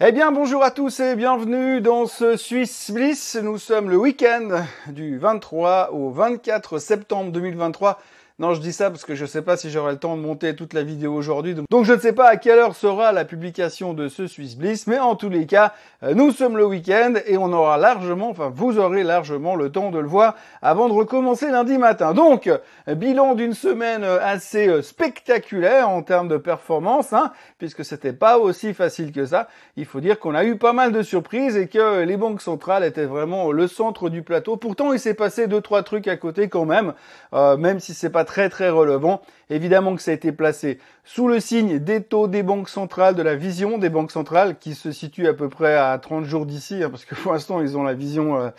Eh bien, bonjour à tous et bienvenue dans ce Swiss Bliss. Nous sommes le week-end du 23 au 24 septembre 2023. Non, je dis ça parce que je ne sais pas si j'aurai le temps de monter toute la vidéo aujourd'hui. Donc je ne sais pas à quelle heure sera la publication de ce Swiss Bliss, mais en tous les cas, euh, nous sommes le week-end et on aura largement, enfin vous aurez largement le temps de le voir avant de recommencer lundi matin. Donc, euh, bilan d'une semaine euh, assez spectaculaire en termes de performance, hein, puisque c'était pas aussi facile que ça. Il faut dire qu'on a eu pas mal de surprises et que les banques centrales étaient vraiment le centre du plateau. Pourtant, il s'est passé deux trois trucs à côté quand même, même si c'est pas très très relevant. Évidemment que ça a été placé sous le signe des taux des banques centrales, de la vision des banques centrales, qui se situe à peu près à 30 jours d'ici, hein, parce que pour l'instant ils ont la vision, euh,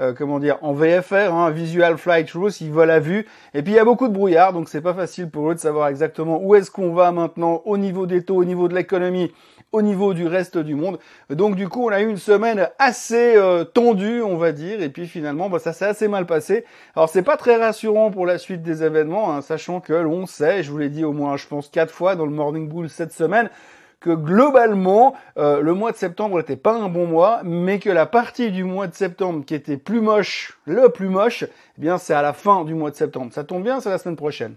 euh, comment dire, en VFR, hein, Visual Flight Rules, ils voient la vue. Et puis il y a beaucoup de brouillard, donc c'est pas facile pour eux de savoir exactement où est-ce qu'on va maintenant au niveau des taux, au niveau de l'économie, au niveau du reste du monde. Donc du coup, on a eu une semaine assez euh, tendue, on va dire, et puis finalement, bah, ça s'est assez mal passé. Alors c'est pas très rassurant pour la suite des événements, hein, sachant que l'on sait, je vous l'ai dit au moins, je pense quatre fois dans le Morning Bull cette semaine, que globalement, euh, le mois de septembre n'était pas un bon mois, mais que la partie du mois de septembre qui était plus moche, le plus moche, eh bien c'est à la fin du mois de septembre. Ça tombe bien, c'est la semaine prochaine.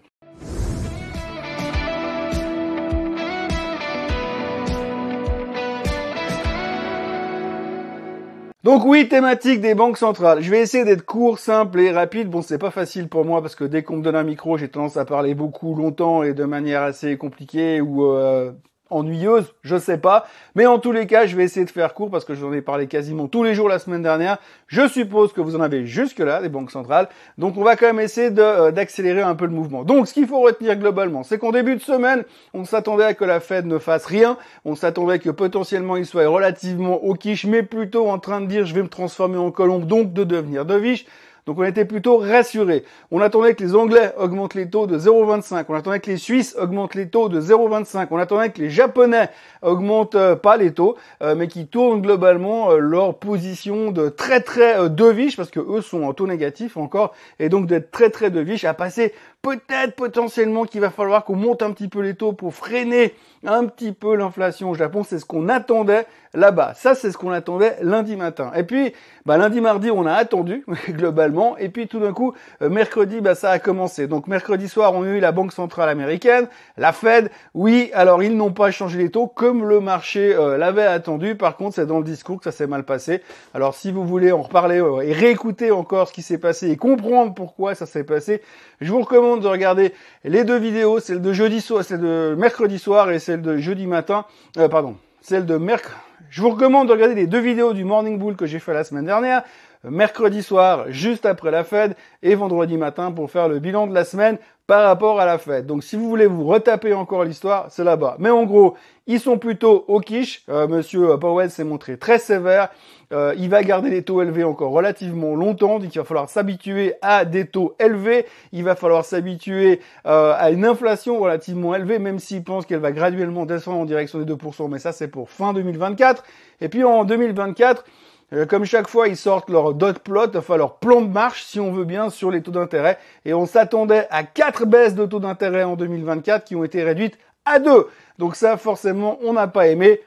Donc oui, thématique des banques centrales. Je vais essayer d'être court, simple et rapide. Bon, c'est pas facile pour moi parce que dès qu'on me donne un micro, j'ai tendance à parler beaucoup longtemps et de manière assez compliquée ou euh, ennuyeuse, je sais pas. Mais en tous les cas, je vais essayer de faire court parce que j'en ai parlé quasiment tous les jours la semaine dernière. Je suppose que vous en avez jusque-là, des banques centrales. Donc on va quand même essayer euh, d'accélérer un peu le mouvement. Donc ce qu'il faut retenir globalement, c'est qu'en début de semaine, on s'attendait à que la Fed ne fasse rien. On s'attendait que potentiellement il soit relativement au quiche, mais plutôt en train de dire je vais me transformer en colombe, donc de devenir deviche. Donc on était plutôt rassurés. On attendait que les Anglais augmentent les taux de 0,25. On attendait que les Suisses augmentent les taux de 0,25. On attendait que les Japonais augmentent euh, pas les taux, euh, mais qui tournent globalement euh, leur position de très très deviche, parce que eux sont en taux négatif encore, et donc d'être très très deviche à passer peut-être potentiellement qu'il va falloir qu'on monte un petit peu les taux pour freiner un petit peu l'inflation au Japon. C'est ce qu'on attendait là-bas. Ça, c'est ce qu'on attendait lundi matin. Et puis, bah, lundi, mardi, on a attendu globalement. Et puis, tout d'un coup, euh, mercredi, bah, ça a commencé. Donc, mercredi soir, on a eu la Banque centrale américaine, la Fed. Oui, alors ils n'ont pas changé les taux comme le marché euh, l'avait attendu. Par contre, c'est dans le discours que ça s'est mal passé. Alors, si vous voulez en reparler euh, et réécouter encore ce qui s'est passé et comprendre pourquoi ça s'est passé, je vous recommande de regarder les deux vidéos, celle de jeudi soir, celle de mercredi soir et celle de jeudi matin. Euh, pardon, celle de mercredi. Je vous recommande de regarder les deux vidéos du Morning Bull que j'ai fait la semaine dernière. Mercredi soir, juste après la Fed, et vendredi matin pour faire le bilan de la semaine par rapport à la Fed. Donc si vous voulez vous retaper encore l'histoire, c'est là-bas. Mais en gros, ils sont plutôt au quiche. Euh, Monsieur Powell s'est montré très sévère. Euh, il va garder les taux élevés encore relativement longtemps, donc il va falloir s'habituer à des taux élevés, il va falloir s'habituer euh, à une inflation relativement élevée, même s'il pense qu'elle va graduellement descendre en direction des 2%, mais ça c'est pour fin 2024. Et puis en 2024, euh, comme chaque fois, ils sortent leur dot plot, enfin leur plan de marche, si on veut bien, sur les taux d'intérêt. Et on s'attendait à quatre baisses de taux d'intérêt en 2024 qui ont été réduites à deux. Donc ça, forcément, on n'a pas aimé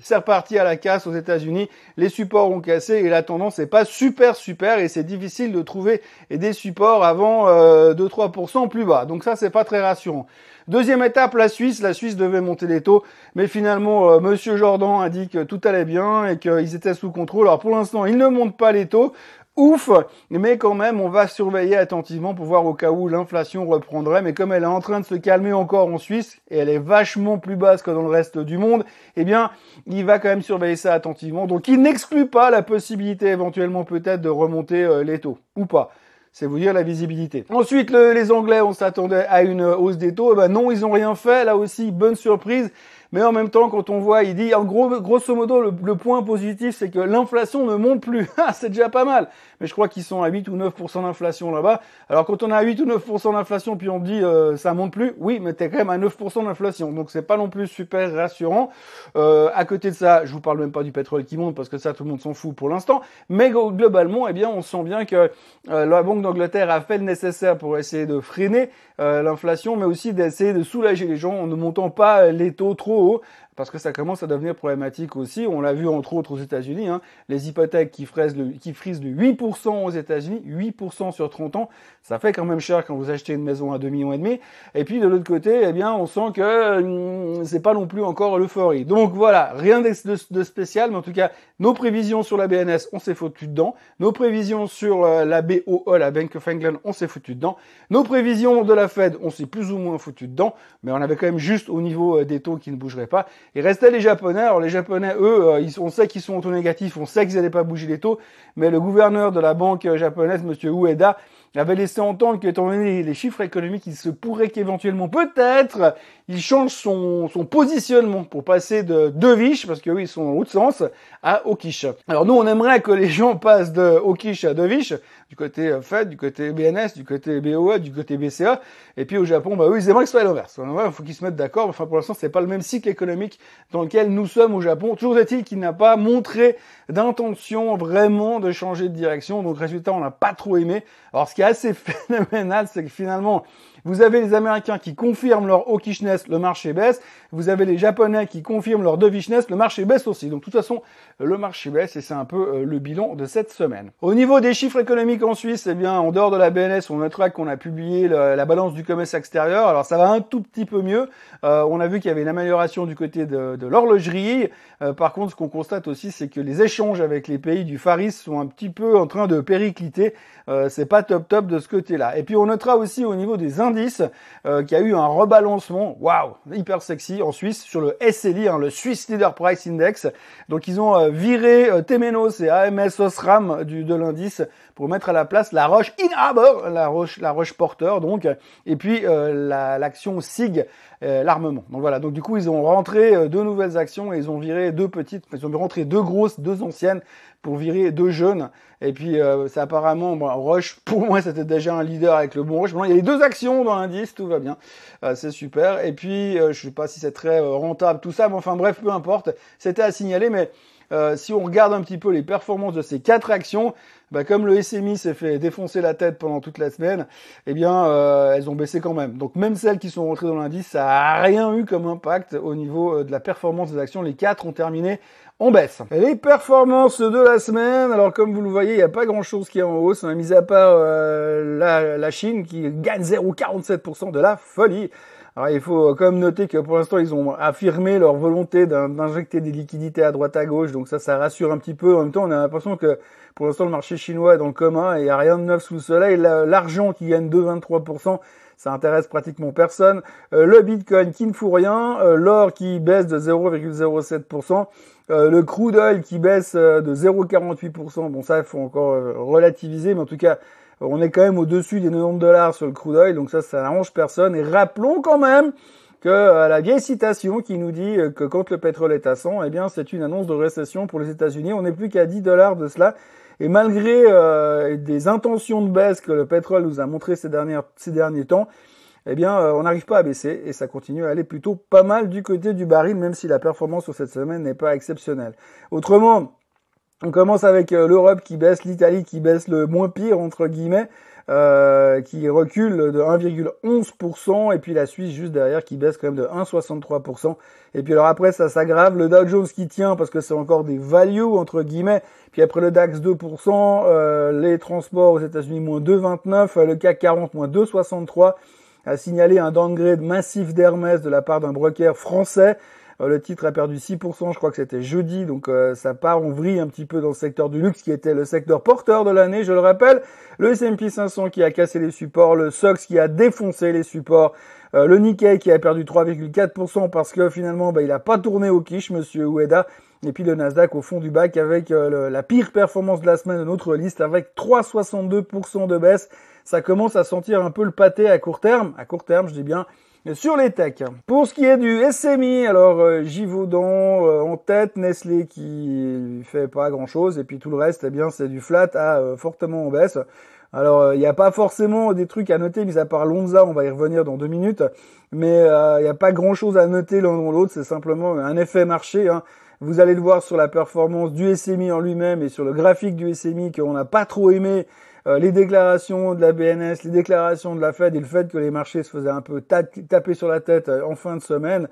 c'est reparti à la casse aux États-Unis. Les supports ont cassé et la tendance n'est pas super super et c'est difficile de trouver des supports avant euh, 2-3% plus bas. Donc ça c'est pas très rassurant. Deuxième étape, la Suisse. La Suisse devait monter les taux, mais finalement euh, Monsieur Jordan a dit que tout allait bien et qu'ils étaient sous contrôle. Alors pour l'instant, ils ne montent pas les taux ouf, mais quand même, on va surveiller attentivement pour voir au cas où l'inflation reprendrait. Mais comme elle est en train de se calmer encore en Suisse, et elle est vachement plus basse que dans le reste du monde, eh bien, il va quand même surveiller ça attentivement. Donc, il n'exclut pas la possibilité éventuellement peut-être de remonter euh, les taux, ou pas. C'est vous dire la visibilité. Ensuite, les Anglais, on s'attendait à une hausse des taux. Eh ben non, ils ont rien fait. Là aussi, bonne surprise. Mais en même temps, quand on voit, il dit, en gros, grosso modo, le, point positif, c'est que l'inflation ne monte plus. Ah, c'est déjà pas mal. Mais je crois qu'ils sont à 8 ou 9% d'inflation là-bas. Alors quand on a 8 ou 9% d'inflation, puis on dit euh, ça monte plus, oui, mais t'es quand même à 9% d'inflation. Donc c'est pas non plus super rassurant. Euh, à côté de ça, je vous parle même pas du pétrole qui monte parce que ça, tout le monde s'en fout pour l'instant. Mais globalement, eh bien, on sent bien que euh, la Banque d'Angleterre a fait le nécessaire pour essayer de freiner l'inflation, mais aussi d'essayer de soulager les gens en ne montant pas les taux trop haut. Parce que ça commence à devenir problématique aussi. On l'a vu entre autres aux États-Unis, hein, les hypothèques qui, de, qui frisent de 8% aux États-Unis, 8% sur 30 ans, ça fait quand même cher quand vous achetez une maison à 2 millions et demi. Et puis de l'autre côté, eh bien, on sent que hum, c'est pas non plus encore l'euphorie. Donc voilà, rien de, de, spécial, mais en tout cas, nos prévisions sur la BNS, on s'est foutu dedans. Nos prévisions sur euh, la BOE, la Bank of England, on s'est foutu dedans. Nos prévisions de la Fed, on s'est plus ou moins foutu dedans, mais on avait quand même juste au niveau euh, des taux qui ne bougeraient pas. Il restait les Japonais. Alors les Japonais, eux, euh, on sait qu'ils sont au négatif, on sait qu'ils n'allaient pas bouger les taux, mais le gouverneur de la banque japonaise, Monsieur Ueda, avait laissé entendre qu'étant donné les chiffres économiques, il se pourrait qu'éventuellement, peut-être, il change son, son positionnement pour passer de Devish, parce que oui, ils sont en haut de sens, à Okish. Alors nous, on aimerait que les gens passent de Okish à Devish, du côté euh, Fed, du côté BNS, du côté BOE, du côté BCA, et puis au Japon, bah oui, ils aimeraient que ce soit l'inverse. Il faut qu'ils se mettent d'accord, enfin pour l'instant, c'est pas le même cycle économique dans lequel nous sommes au Japon. Toujours est-il qu'il n'a pas montré d'intention vraiment de changer de direction, donc résultat, on n'a pas trop aimé. Alors ce qui est assez phénoménal, c'est que finalement, vous avez les Américains qui confirment leur hawkishness, le marché baisse. Vous avez les Japonais qui confirment leur dovishness, le marché baisse aussi. Donc de toute façon, le marché baisse et c'est un peu euh, le bilan de cette semaine. Au niveau des chiffres économiques en Suisse, eh bien, en dehors de la BNS, on notera qu'on a publié la balance du commerce extérieur. Alors ça va un tout petit peu mieux. Euh, on a vu qu'il y avait une amélioration du côté de, l'horlogerie. Euh, par contre, ce qu'on constate aussi, c'est que les échanges avec les pays du Faris sont un petit peu en train de péricliter. c'est pas top top de ce côté-là. Et puis on notera aussi au niveau des euh, qui a eu un rebalancement, waouh, hyper sexy en Suisse sur le SLI, hein, le Swiss Leader Price Index. Donc ils ont euh, viré euh, Temenos et AMS Osram du, de l'indice pour mettre à la place la roche Inhaber, la roche, la roche porteur donc, et puis l'action SIG, l'armement. Donc voilà, donc du coup ils ont rentré deux nouvelles actions et ils ont viré deux petites, ils ont rentré deux grosses, deux anciennes pour virer deux jeunes. Et puis euh, c'est apparemment bon, Roche, pour moi c'était déjà un leader avec le bon Roche. Il y a les deux actions dans l'indice, tout va bien, euh, c'est super. Et puis euh, je sais pas si c'est très euh, rentable tout ça, mais enfin bref, peu importe. C'était à signaler, mais si on regarde un petit peu les performances de ces quatre actions, bah, comme le SMI s'est fait défoncer la tête pendant toute la semaine, eh bien elles ont baissé quand même. Donc même celles qui sont rentrées dans l'indice, ça a rien eu comme impact au niveau de la performance des actions. Les quatre ont terminé on baisse. Les performances de la semaine, alors comme vous le voyez, il n'y a pas grand chose qui est en hausse, hein, mis à part euh, la, la, Chine qui gagne 0,47% de la folie. Alors il faut quand même noter que pour l'instant ils ont affirmé leur volonté d'injecter des liquidités à droite à gauche, donc ça ça rassure un petit peu. En même temps on a l'impression que pour l'instant le marché chinois est dans le commun et il n'y a rien de neuf sous le soleil. L'argent qui gagne 2,23%, ça intéresse pratiquement personne. Euh, le Bitcoin qui ne fout rien, euh, l'or qui baisse de 0,07%, euh, le crude oil qui baisse euh, de 0,48%, bon ça il faut encore euh, relativiser, mais en tout cas on est quand même au-dessus des 90 dollars sur le crude oil, donc ça ça n'arrange personne. Et rappelons quand même que la vieille citation qui nous dit que quand le pétrole est à 100, eh bien c'est une annonce de récession pour les États-Unis. On n'est plus qu'à 10 dollars de cela. Et malgré des intentions de baisse que le pétrole nous a montré ces, dernières, ces derniers temps, eh bien, euh, on n'arrive pas à baisser et ça continue à aller plutôt pas mal du côté du baril, même si la performance sur cette semaine n'est pas exceptionnelle. Autrement, on commence avec euh, l'Europe qui baisse, l'Italie qui baisse le moins pire, entre guillemets, euh, qui recule de 1,11%, et puis la Suisse juste derrière qui baisse quand même de 1,63%. Et puis alors après, ça s'aggrave, le Dow Jones qui tient parce que c'est encore des values, entre guillemets, puis après le DAX 2%, les transports aux États-Unis moins 2,29%, le CAC 40 moins 2,63%, a signalé un downgrade massif d'Hermès de la part d'un broker français. Euh, le titre a perdu 6%, je crois que c'était jeudi, donc euh, ça part en vrille un petit peu dans le secteur du luxe qui était le secteur porteur de l'année, je le rappelle. Le S&P 500 qui a cassé les supports, le SOX qui a défoncé les supports, euh, le Nikkei qui a perdu 3,4% parce que finalement bah, il n'a pas tourné au quiche, monsieur Ueda. Et puis le Nasdaq au fond du bac avec la pire performance de la semaine de notre liste avec 3,62% de baisse ça commence à sentir un peu le pâté à court terme, à court terme je dis bien, sur les techs. Pour ce qui est du SMI, alors euh, Givaudan euh, en tête, Nestlé qui fait pas grand chose, et puis tout le reste, eh bien c'est du flat à euh, fortement en baisse. Alors il n'y a pas forcément des trucs à noter, mis à part Lonza, on va y revenir dans deux minutes, mais il n'y a pas grand chose à noter l'un dans l'autre, c'est simplement un effet marché. Hein. Vous allez le voir sur la performance du SMI en lui-même et sur le graphique du SMI qu'on n'a pas trop aimé euh, les déclarations de la BNS, les déclarations de la Fed et le fait que les marchés se faisaient un peu taper sur la tête euh, en fin de semaine,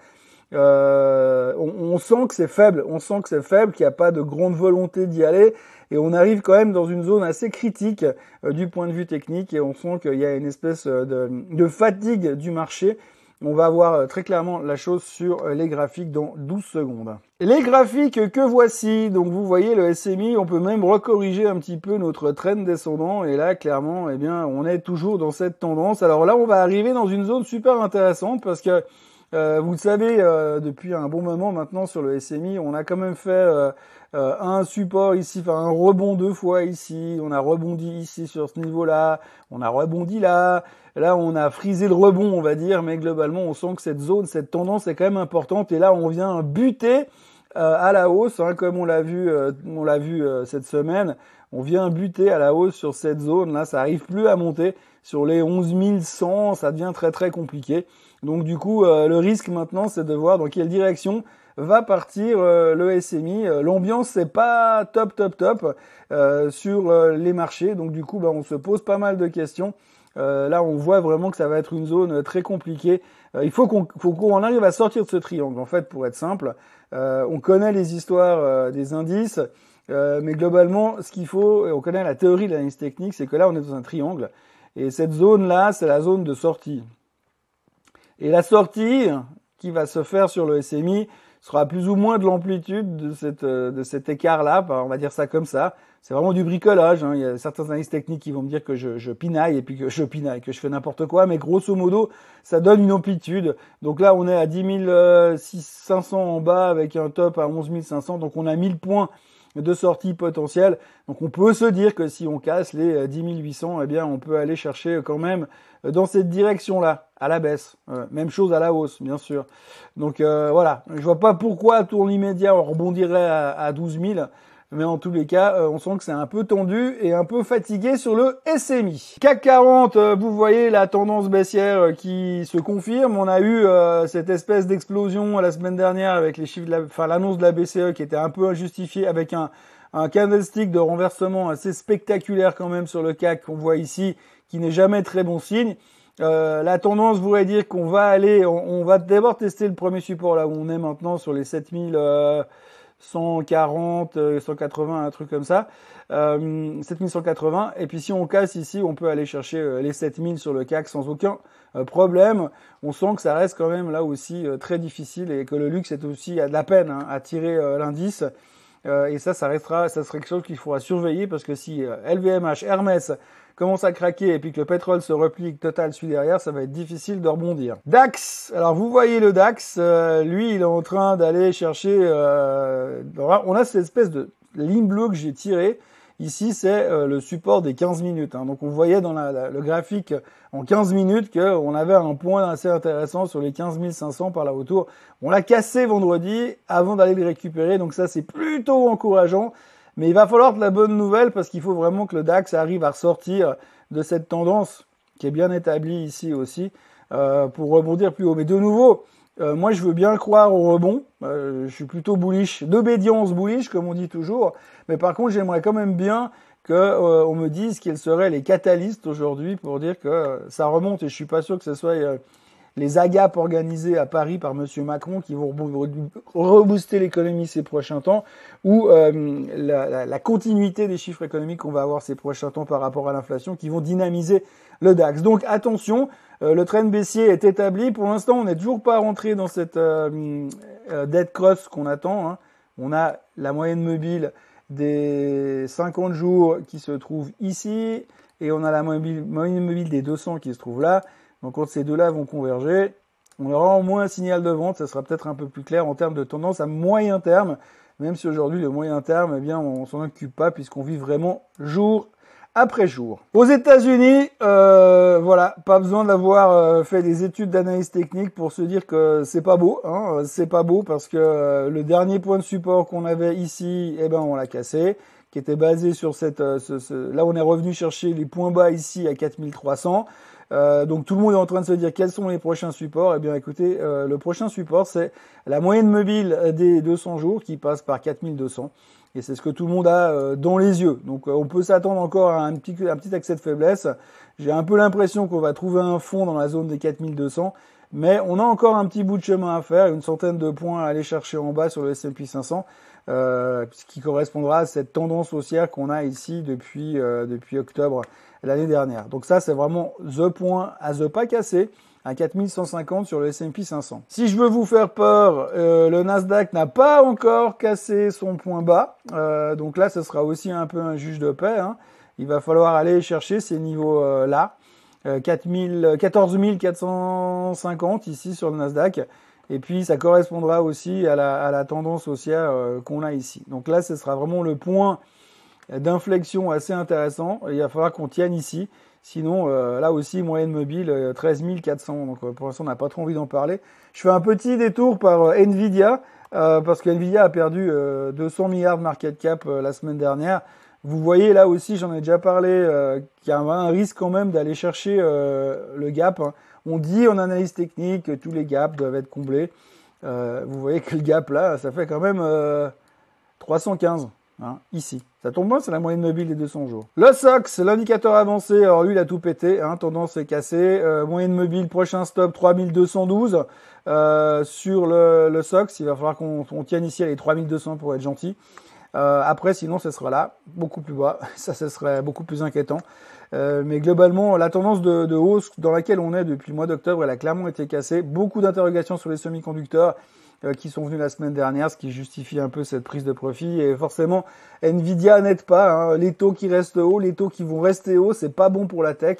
Euh, on, sent que c'est faible, on sent que c'est faible, qu'il n'y a pas de grande volonté d'y aller, et on arrive quand même dans une zone assez critique euh, du point de vue technique, et on sent qu'il y a une espèce de, de fatigue du marché. On va voir euh, très clairement la chose sur les graphiques dans 12 secondes. Les graphiques que voici, donc vous voyez le SMI, on peut même recorriger un petit peu notre trend descendant et là clairement, eh bien, on est toujours dans cette tendance. Alors là, on va arriver dans une zone super intéressante parce que euh, vous le savez, euh, depuis un bon moment maintenant sur le SMI, on a quand même fait euh, un support ici, enfin un rebond deux fois ici, on a rebondi ici sur ce niveau-là, on a rebondi là, là on a frisé le rebond on va dire, mais globalement on sent que cette zone, cette tendance est quand même importante. Et là on vient buter à la hausse, hein, comme on l'a vu, on l'a vu cette semaine, on vient buter à la hausse sur cette zone. Là, ça arrive plus à monter. Sur les 11 100, ça devient très très compliqué. Donc du coup, euh, le risque maintenant, c'est de voir dans quelle direction va partir euh, le SMI. Euh, l'ambiance c'est pas top top top sur les marchés, donc du coup, bah, on se pose pas mal de questions. là, on voit vraiment que ça va être une zone très compliquée. il faut qu'on arrive à sortir de ce triangle, en fait, pour être simple. on connaît les histoires des indices, mais globalement, ce qu'il faut, et on connaît la théorie de l'analyse technique, c'est que là, on est dans un triangle, et cette zone-là, c'est la zone de sortie. Et la sortie qui va se faire sur le SMI sera plus ou moins de l'amplitude de, cette, euh, de cet écart-là, on va dire ça comme ça. C'est vraiment du bricolage. Hein. Il y a certains analystes techniques qui vont me dire que je, pinaille et puis que je pinaille, que je fais n'importe quoi, mais grosso modo, ça donne une amplitude. Donc là, on est à 10 500 en bas avec un top à 11 500, donc on a 1000 points de sortie potentielle. Donc on peut se dire que si on casse les 10 euh, 800, eh bien on peut aller chercher quand même euh, dans cette direction-là, à la baisse. Euh, même chose à la hausse, bien sûr. Donc voilà, je vois pas pourquoi à tour immédiat on rebondirait à, à 12 000 mais en tous les cas, euh, on sent que c'est un peu tendu et un peu fatigué sur le SMI. CAC 40, euh, vous voyez la tendance baissière euh, qui se confirme. On a eu cette espèce d'explosion la semaine dernière avec les chiffres, de la, enfin l'annonce de la BCE qui était un peu injustifiée avec un un candlestick de renversement assez spectaculaire quand même sur le CAC qu'on voit ici, qui n'est jamais très bon signe. la tendance voudrait dire qu'on va aller, on, va d'abord tester le premier support là où on est maintenant sur les 7000. 140, 180, euh, un truc comme ça, euh, 7180. Et puis si on casse ici, on peut aller chercher euh, les 7000 sur le CAC sans aucun euh, problème. On sent que ça reste quand même là aussi très difficile et que le luxe est aussi à de la peine hein, à tirer l'indice. et ça, ça restera, ça serait quelque chose qu'il faudra surveiller parce que si LVMH, Hermès commence à craquer et puis que le pétrole se replie, total suit derrière, ça va être difficile de rebondir. DAX, alors vous voyez le DAX, euh, lui il est en train d'aller chercher, euh, on a cette espèce de ligne bleue que j'ai tirée, Ici, c'est euh, le support des 15 minutes. Hein. Donc, on voyait dans le graphique en 15 minutes qu'on avait un point assez intéressant sur les 15 500 par là autour. On l'a cassé vendredi avant d'aller le récupérer. Donc, ça, c'est plutôt encourageant. Mais il va falloir de la bonne nouvelle parce qu'il faut vraiment que le DAX arrive à ressortir de cette tendance qui est bien établie ici aussi euh, pour rebondir plus haut. Mais de nouveau, euh, moi je veux bien croire au rebond. Euh, je suis plutôt bullish, d'obédience bullish comme on dit toujours. Mais par contre, j'aimerais quand même bien que on me dise quels seraient les catalystes aujourd'hui pour dire que ça remonte. Et je suis pas sûr que ce soit les agapes organisées à Paris par Monsieur Macron qui vont rebooster l'économie ces prochains temps, ou euh, la, continuité des chiffres économiques qu'on va avoir ces prochains temps par rapport à l'inflation qui vont dynamiser le DAX. Donc attention, euh, le train baissier est établi. Pour l'instant, on n'est toujours pas rentré dans cette euh, dead cross qu'on attend. Hein. On a la moyenne mobile des 50 jours qui se trouve ici, et on a la moyenne mobile des 200 qui se trouve là. Donc quand ces deux-là vont converger, on aura au moins un signal de vente, ça sera peut-être un peu plus clair en termes de tendance à moyen terme, même si aujourd'hui le moyen terme, eh bien, on s'en occupe pas puisqu'on vit vraiment jour après jour. Aux États-Unis, euh, voilà, pas besoin d'avoir euh, fait des études d'analyse technique pour se dire que c'est pas beau, hein, c'est pas beau parce que euh, le dernier point de support qu'on avait ici, eh ben on l'a cassé, qui était basé sur cette, euh, ce, là on est revenu chercher les points bas ici à 4300. Euh, donc tout le monde est en train de se dire quels sont les prochains supports? Eh bien écoutez, euh, le prochain support c'est la moyenne mobile des 200 jours qui passe par 4200. Et c'est ce que tout le monde a euh, dans les yeux. Donc on peut s'attendre encore à un petit, un petit accès de faiblesse. J'ai un peu l'impression qu'on va trouver un fond dans la zone des 4200. Mais on a encore un petit bout de chemin à faire, une centaine de points à aller chercher en bas sur le S&P 500, euh, ce qui correspondra à cette tendance haussière qu'on a ici depuis, euh, depuis octobre l'année dernière. Donc ça, c'est vraiment the point à the pas casser à 4150 sur le S&P 500. Si je veux vous faire peur, euh, le Nasdaq n'a pas encore cassé son point bas. Euh, donc là, ce sera aussi un peu un juge de paix. Hein. Il va falloir aller chercher ces niveaux-là. Euh, 14 450 ici sur le Nasdaq. Et puis ça correspondra aussi à la, à la tendance haussière qu'on a ici. Donc là, ce sera vraiment le point d'inflexion assez intéressant. Il va falloir qu'on tienne ici. Sinon, euh, là aussi, moyenne mobile, 13 euh, 400. Donc euh, pour l'instant, on n'a pas trop envie d'en parler. Je fais un petit détour par Nvidia, parce que Nvidia a perdu 200 milliards de market cap la semaine dernière. Vous voyez là aussi, j'en ai déjà parlé, qu'il y a un risque quand même d'aller chercher le gap. Hein. On dit en analyse technique que tous les gaps doivent être comblés. vous voyez que le gap là, ça fait quand même 315. Hein, ici. Ça tombe bien, c'est la moyenne mobile des 200 jours. Le SOX, l'indicateur avancé, alors lui il a tout pété, hein, tendance est cassée. Euh, moyenne mobile, prochain stop 3212 euh, sur le, SOX. Il va falloir qu'on tienne ici les 3200 pour être gentil. Euh, après, sinon, ce sera là, beaucoup plus bas. Ça, ce serait beaucoup plus inquiétant. Mais globalement, la tendance de, de, hausse dans laquelle on est depuis le mois d'octobre, elle a clairement été cassée. Beaucoup d'interrogations sur les semi-conducteurs. Euh, qui sont venus la semaine dernière, ce qui justifie un peu cette prise de profit. Et forcément, Nvidia n'aide pas. Hein. Les taux qui restent hauts, les taux qui vont rester hauts, c'est pas bon pour la tech.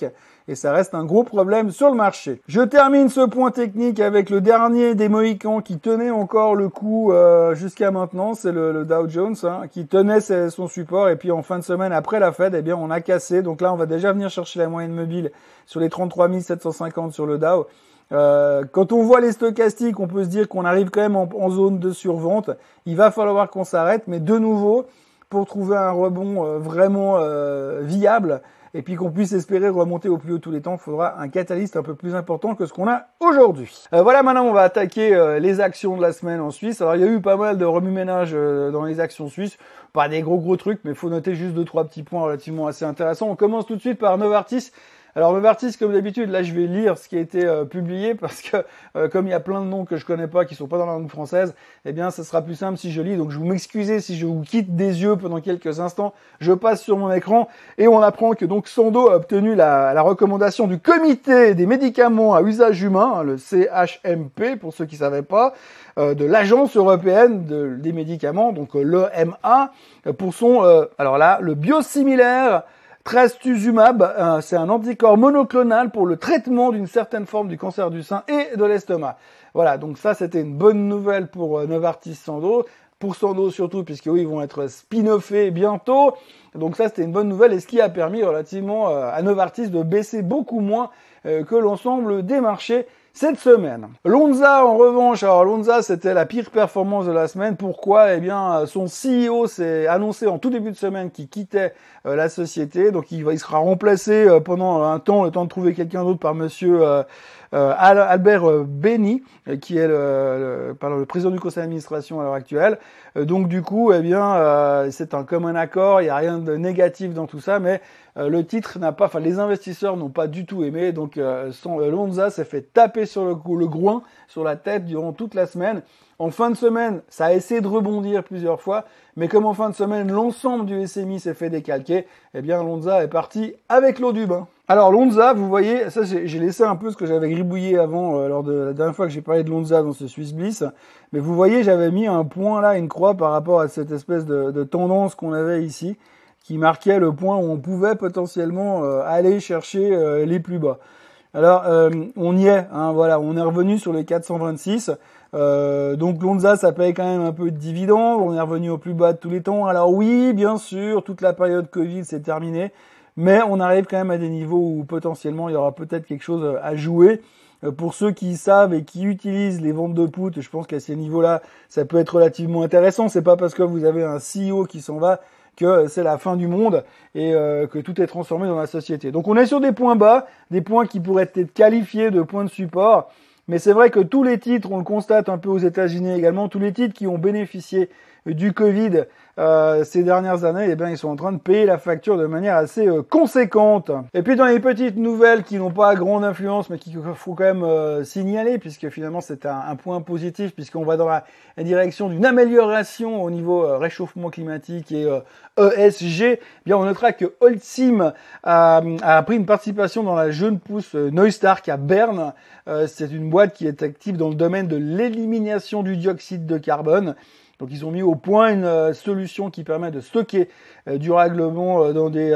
Et ça reste un gros problème sur le marché. Je termine ce point technique avec le dernier des Mohicans qui tenait encore le coup euh, jusqu'à maintenant, c'est le, Dow Jones hein, qui tenait son support et puis en fin de semaine après la Fed, eh bien on a cassé. Donc là, on va déjà venir chercher la moyenne mobile sur les 33 750 sur le Dow. Euh, quand on voit les stochastiques, on peut se dire qu'on arrive quand même en, zone de survente. Il va falloir qu'on s'arrête, mais de nouveau, pour trouver un rebond euh, vraiment euh, viable, et puis qu'on puisse espérer remonter au plus haut tous les temps, il faudra un catalyste un peu plus important que ce qu'on a aujourd'hui. voilà, maintenant on va attaquer les actions de la semaine en Suisse. Alors il y a eu pas mal de remue-ménage dans les actions suisses, pas des gros gros trucs, mais faut noter juste deux trois petits points relativement assez intéressants. On commence tout de suite par Novartis alors Novartis, comme d'habitude, là je vais lire ce qui a été euh, publié parce que euh, comme il y a plein de noms que je connais pas qui sont pas dans la langue française, eh bien ça sera plus simple si je lis. Donc je vous m'excuser si je vous quitte des yeux pendant quelques instants. Je passe sur mon écran et on apprend que donc Sando a obtenu la, recommandation du comité des médicaments à usage humain, hein, le CHMP pour ceux qui savaient pas, euh, de l'agence européenne des médicaments, donc l'EMA, pour son alors là le biosimilaire Trastuzumab, euh, c'est un anticorps monoclonal pour le traitement d'une certaine forme du cancer du sein et de l'estomac. Voilà, donc ça c'était une bonne nouvelle pour euh, Novartis Sando, pour Sando surtout puisque oui, ils vont être spin-offés bientôt. Donc ça c'était une bonne nouvelle et ce qui a permis relativement euh, à Novartis de baisser beaucoup moins que l'ensemble des marchés cette semaine. Lonza, en revanche, alors Lonza, c'était la pire performance de la semaine. Pourquoi? Eh bien, son CEO s'est annoncé en tout début de semaine qu'il quittait euh, la société. Donc, il, il sera remplacé euh, pendant un temps, le temps de trouver quelqu'un d'autre par monsieur euh, Albert Benny, qui est le, le, président du conseil d'administration à l'heure actuelle. donc, du coup, eh bien, c'est un commun accord. Il n'y a rien de négatif dans tout ça, mais le titre n'a pas, enfin, les investisseurs n'ont pas du tout aimé. Donc, son, Lonza s'est fait taper sur le, le groin, sur la tête durant toute la semaine. En fin de semaine, ça a essayé de rebondir plusieurs fois, mais comme en fin de semaine, l'ensemble du SMI s'est fait décalquer, eh bien Lonza est parti avec l'eau du bain. Alors Lonza, vous voyez, ça j'ai laissé un peu ce que j'avais gribouillé avant euh, lors de la dernière fois que j'ai parlé de Lonza dans ce Swiss Bliss, mais vous voyez, j'avais mis un point là, une croix par rapport à cette espèce de, tendance qu'on avait ici, qui marquait le point où on pouvait potentiellement euh, aller chercher euh, les plus bas. Alors on y est, hein, voilà, on est revenu sur les 426. Euh, donc Lonza, ça paye quand même un peu de dividendes. On est revenu au plus bas de tous les temps. Alors oui, bien sûr, toute la période Covid c'est terminé, mais on arrive quand même à des niveaux où potentiellement il y aura peut-être quelque chose à jouer. Euh, pour ceux qui savent et qui utilisent les ventes de put, je pense qu'à ces niveaux-là, ça peut être relativement intéressant. C'est pas parce que vous avez un CEO qui s'en va que c'est la fin du monde et euh, que tout est transformé dans la société. Donc on est sur des points bas, des points qui pourraient être qualifiés de points de support. Mais c'est vrai que tous les titres, on le constate un peu aux États-Unis également, tous les titres qui ont bénéficié du Covid euh, ces dernières années, eh bien, ils sont en train de payer la facture de manière assez euh, conséquente. Et puis dans les petites nouvelles qui n'ont pas grande influence, mais qu'il faut quand même euh, signaler, puisque finalement c'est un, point positif, puisqu'on va dans la, direction d'une amélioration au niveau réchauffement climatique et ESG, e eh bien on notera que Holcim a, a, pris une participation dans la jeune pousse Neustark à Berne. c'est une boîte qui est active dans le domaine de l'élimination du dioxyde de carbone. Donc ils ont mis au point une euh, solution qui permet de stocker euh, durablement euh, dans des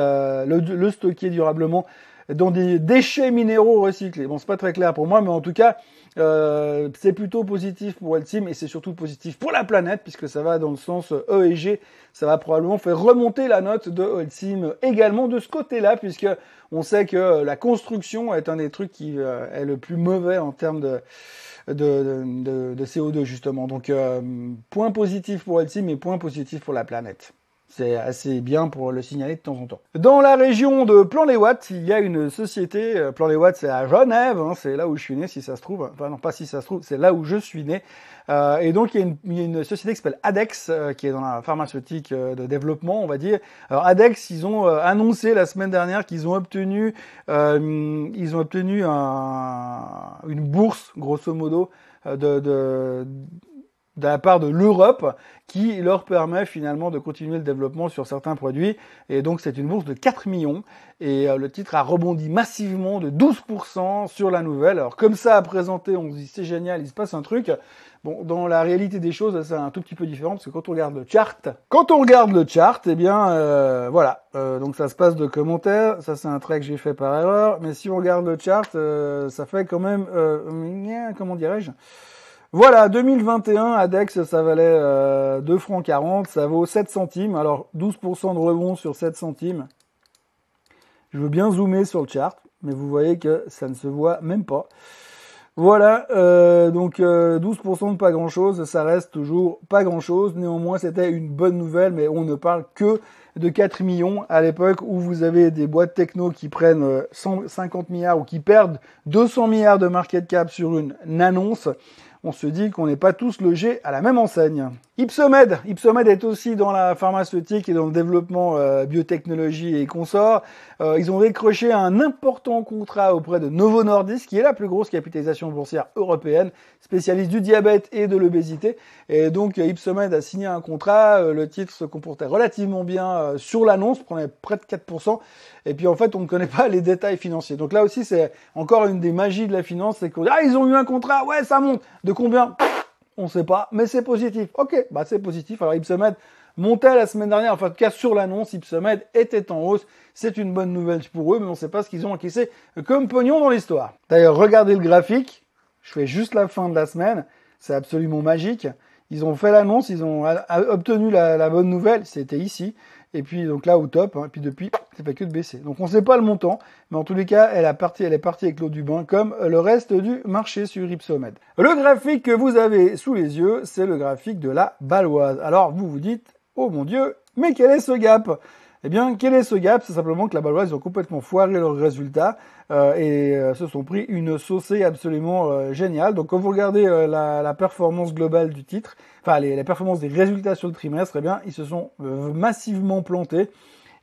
le, stocker durablement dans des déchets minéraux recyclés. Bon, c'est pas très clair pour moi, mais en tout cas, c'est plutôt positif pour Team et c'est surtout positif pour la planète puisque ça va dans le sens E et G. Ça va probablement faire remonter la note de Team également de ce côté-là puisque on sait que la construction est un des trucs qui est le plus mauvais en termes de de, de, CO2 justement. Donc euh, point positif pour Helsinki, mais point positif pour la planète. C'est assez bien pour le signaler de temps en temps. Dans la région de Plan-les-Ouates, il y a une société, euh, Plan-les-Ouates c'est à Genève, hein, c'est là où je suis né si ça se trouve, enfin non pas si ça se trouve, c'est là où je suis né. Euh, et donc il y, a une, il y, a une, société qui s'appelle Adex, euh, qui est dans la pharmaceutique euh, de développement, on va dire. Alors Adex, ils ont annoncé la semaine dernière qu'ils ont obtenu, ils ont obtenu un, une bourse, grosso modo, de, de de la part de l'Europe qui leur permet finalement de continuer le développement sur certains produits. Et donc c'est une bourse de 4 millions et euh, le titre a rebondi massivement de 12% sur la nouvelle. Alors comme ça à présenter, on se dit c'est génial, il se passe un truc. Bon, dans la réalité des choses, c'est un tout petit peu différent parce que quand on regarde le chart, quand on regarde le chart, eh bien euh, voilà, euh, donc ça se passe de commentaires. Ça c'est un trait que j'ai fait par erreur, mais si on regarde le chart, ça fait quand même, comment dirais-je? Voilà, 2021, ADEX, ça valait euh, 2 francs 40, ça vaut 7 centimes. Alors, 12% de rebond sur 7 centimes. Je veux bien zoomer sur le chart, mais vous voyez que ça ne se voit même pas. Voilà, euh, donc 12% euh, de pas grand-chose, ça reste toujours pas grand-chose. Néanmoins, c'était une bonne nouvelle, mais on ne parle que de 4 millions à l'époque où vous avez des boîtes techno qui prennent 150 euh, milliards ou qui perdent 200 milliards de market cap sur une annonce on se dit qu'on n'est pas tous logés à la même enseigne. Ipsomed, Ipsomed est aussi dans la pharmaceutique et dans le développement euh, biotechnologie et consorts. Euh, ils ont décroché un important contrat auprès de Novo Nordisk, qui est la plus grosse capitalisation boursière européenne, spécialiste du diabète et de l'obésité. Et donc Ipsomed a signé un contrat. Euh, le titre se comportait relativement bien sur l'annonce, prenait près de 4%. Et puis en fait, on ne connaît pas les détails financiers. Donc là aussi, c'est encore une des magies de la finance, c'est qu'on dit ah ils ont eu un contrat, ouais ça monte. Combien? On ne sait pas, mais c'est positif. Ok, bah c'est positif. Alors Ipsomed montait la semaine dernière, enfin en cas sur l'annonce, Ipsomed était en hausse. C'est une bonne nouvelle pour eux, mais on ne sait pas ce qu'ils ont encaissé comme pognon dans l'histoire. D'ailleurs, regardez le graphique. Je fais juste la fin de la semaine. C'est absolument magique. Ils ont fait l'annonce, ils ont obtenu la bonne nouvelle. C'était ici. Et puis donc là au top, hein, et puis depuis, c'est pas que de baisser. Donc on ne sait pas le montant, mais en tous les cas, elle, a parti, elle est partie avec l'eau du bain, comme le reste du marché sur Ipsomed. Le graphique que vous avez sous les yeux, c'est le graphique de la Baloise. Alors vous vous dites, oh mon dieu, mais quel est ce gap? Eh bien, quel est ce gap? C'est simplement que la Baloise, ils ont complètement foiré leurs résultats euh, et euh, se sont pris une saucée absolument euh, géniale. Donc, quand vous regardez la, performance globale du titre, enfin les, la performance des résultats sur le trimestre, eh bien, ils se sont massivement plantés.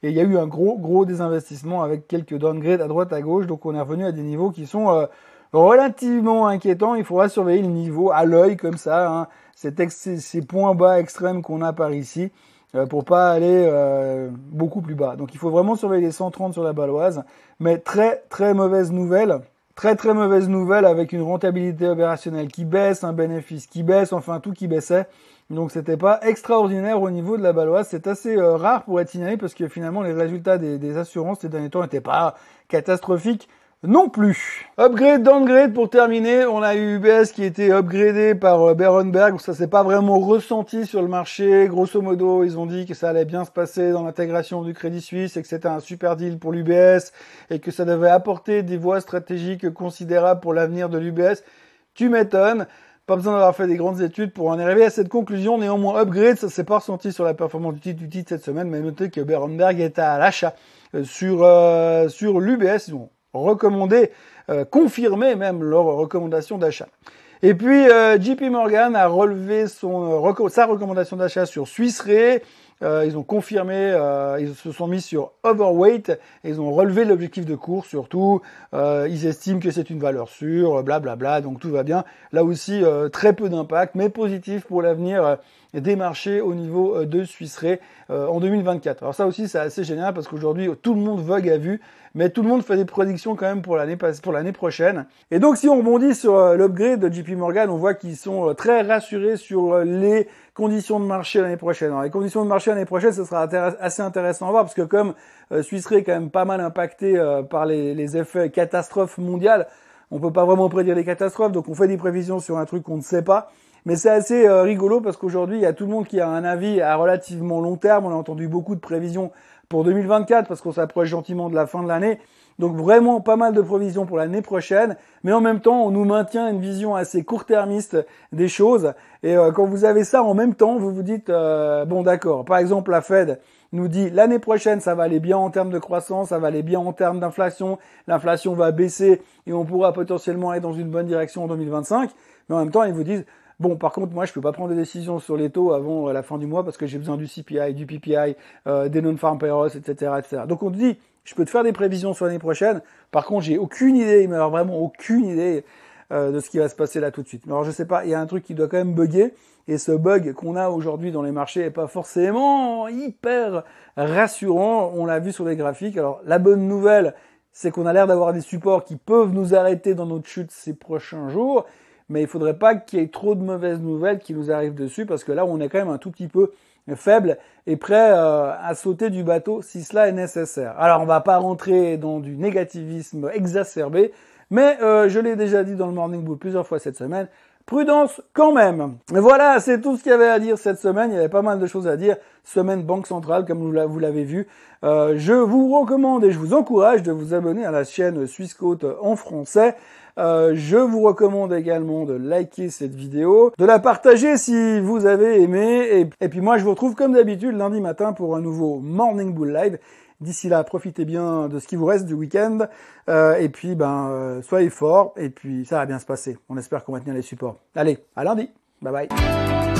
Et il y a eu un gros, gros désinvestissement avec quelques downgrades à droite, à gauche. Donc, on est revenu à des niveaux qui sont relativement inquiétants. Il faudra surveiller le niveau à l'œil comme ça. Hein. ces points bas extrêmes qu'on a par ici. Euh, pour pas aller euh, beaucoup plus bas. Donc il faut vraiment surveiller les 130 sur la baloise. Mais très très mauvaise nouvelle. Très très mauvaise nouvelle avec une rentabilité opérationnelle qui baisse, un bénéfice qui baisse, enfin tout qui baissait. Donc c'était pas extraordinaire au niveau de la baloise. C'est assez euh, rare pour être signalé parce que finalement les résultats des, des assurances ces derniers temps n'étaient pas catastrophiques non plus. Upgrade, downgrade pour terminer, on a eu UBS qui était upgradé par euh, Berenberg, ça s'est pas vraiment ressenti sur le marché. Grosso modo, ils ont dit que ça allait bien se passer dans l'intégration du Crédit Suisse et que c'était un super deal pour l'UBS et que ça devait apporter des voies stratégiques considérables pour l'avenir de l'UBS. Tu m'étonnes. Pas besoin d'avoir fait des grandes études pour en arriver à cette conclusion. Néanmoins, upgrade, ça s'est pas ressenti sur la performance du titre, du titre cette semaine, mais notez que Berenberg est à l'achat euh, sur, euh, sur l'UBS recommandé, euh, confirmé même leur recommandation d'achat. Et puis JP Morgan a relevé son, sa recommandation d'achat sur Swiss Re. Euh, ils ont confirmé, euh, ils se sont mis sur overweight ils ont relevé l'objectif de cours surtout. Euh, ils estiment que c'est une valeur sûre, blablabla, bla bla, donc tout va bien. Là aussi, très peu d'impact, mais positif pour l'avenir des marchés au niveau de Suisse en 2024. Alors ça aussi, c'est assez génial parce qu'aujourd'hui, tout le monde vogue à vue mais tout le monde fait des prédictions quand même pour l'année pour l'année prochaine. Et donc si on rebondit sur euh, l'upgrade de JP Morgan, on voit qu'ils sont euh, très rassurés sur euh, les conditions de marché l'année prochaine. Alors, les conditions de marché l'année prochaine, ce sera assez intéressant à voir parce que comme Suisse est quand même pas mal impacté par les, les effets catastrophes mondiales, on peut pas vraiment prédire les catastrophes, donc on fait des prévisions sur un truc qu'on ne sait pas. Mais c'est assez rigolo parce qu'aujourd'hui, il y a tout le monde qui a un avis à relativement long terme. On a entendu beaucoup de prévisions pour 2024 parce qu'on s'approche gentiment de la fin de l'année. Donc vraiment pas mal de provisions pour l'année prochaine, mais en même temps on nous maintient une vision assez court-termiste des choses. Et euh, quand vous avez ça en même temps, vous vous dites euh, bon d'accord. Par exemple la Fed nous dit l'année prochaine ça va aller bien en termes de croissance, ça va aller bien en termes d'inflation, l'inflation va baisser et on pourra potentiellement aller dans une bonne direction en 2025. Mais en même temps ils vous disent Bon, par contre, moi, je peux pas prendre des décisions sur les taux avant euh, la fin du mois parce que j'ai besoin du CPI, du PPI, euh, des non-farm payrolls, etc., etc. Donc, on dit, je peux te faire des prévisions sur l'année prochaine. Par contre, j'ai aucune idée, mais alors vraiment aucune idée euh, de ce qui va se passer là tout de suite. Alors, je sais pas, il y a un truc qui doit quand même bugger. Et ce bug qu'on a aujourd'hui dans les marchés est pas forcément hyper rassurant. On l'a vu sur les graphiques. Alors, la bonne nouvelle, c'est qu'on a l'air d'avoir des supports qui peuvent nous arrêter dans notre chute ces prochains jours mais il faudrait pas qu'il y ait trop de mauvaises nouvelles qui nous arrivent dessus, parce que là, on est quand même un tout petit peu faible et prêt euh, à sauter du bateau si cela est nécessaire. Alors, on va pas rentrer dans du négativisme exacerbé, mais euh, je l'ai déjà dit dans le Morning Bull plusieurs fois cette semaine, prudence quand même. voilà, c'est tout ce qu'il y avait à dire cette semaine. Il y avait pas mal de choses à dire. Semaine Banque Centrale, comme vous l'avez vu. Euh, je vous recommande et je vous encourage de vous abonner à la chaîne Suisse Côte en français. Euh, je vous recommande également de liker cette vidéo, de la partager si vous avez aimé. Et, puis moi, je vous retrouve comme d'habitude lundi matin pour un nouveau Morning Bull Live. D'ici là, profitez bien de ce qui vous reste du week-end. Euh, et puis, ben, euh, soyez forts. Et puis, ça va bien se passer. On espère qu'on va tenir les supports. Allez, à lundi. Bye bye.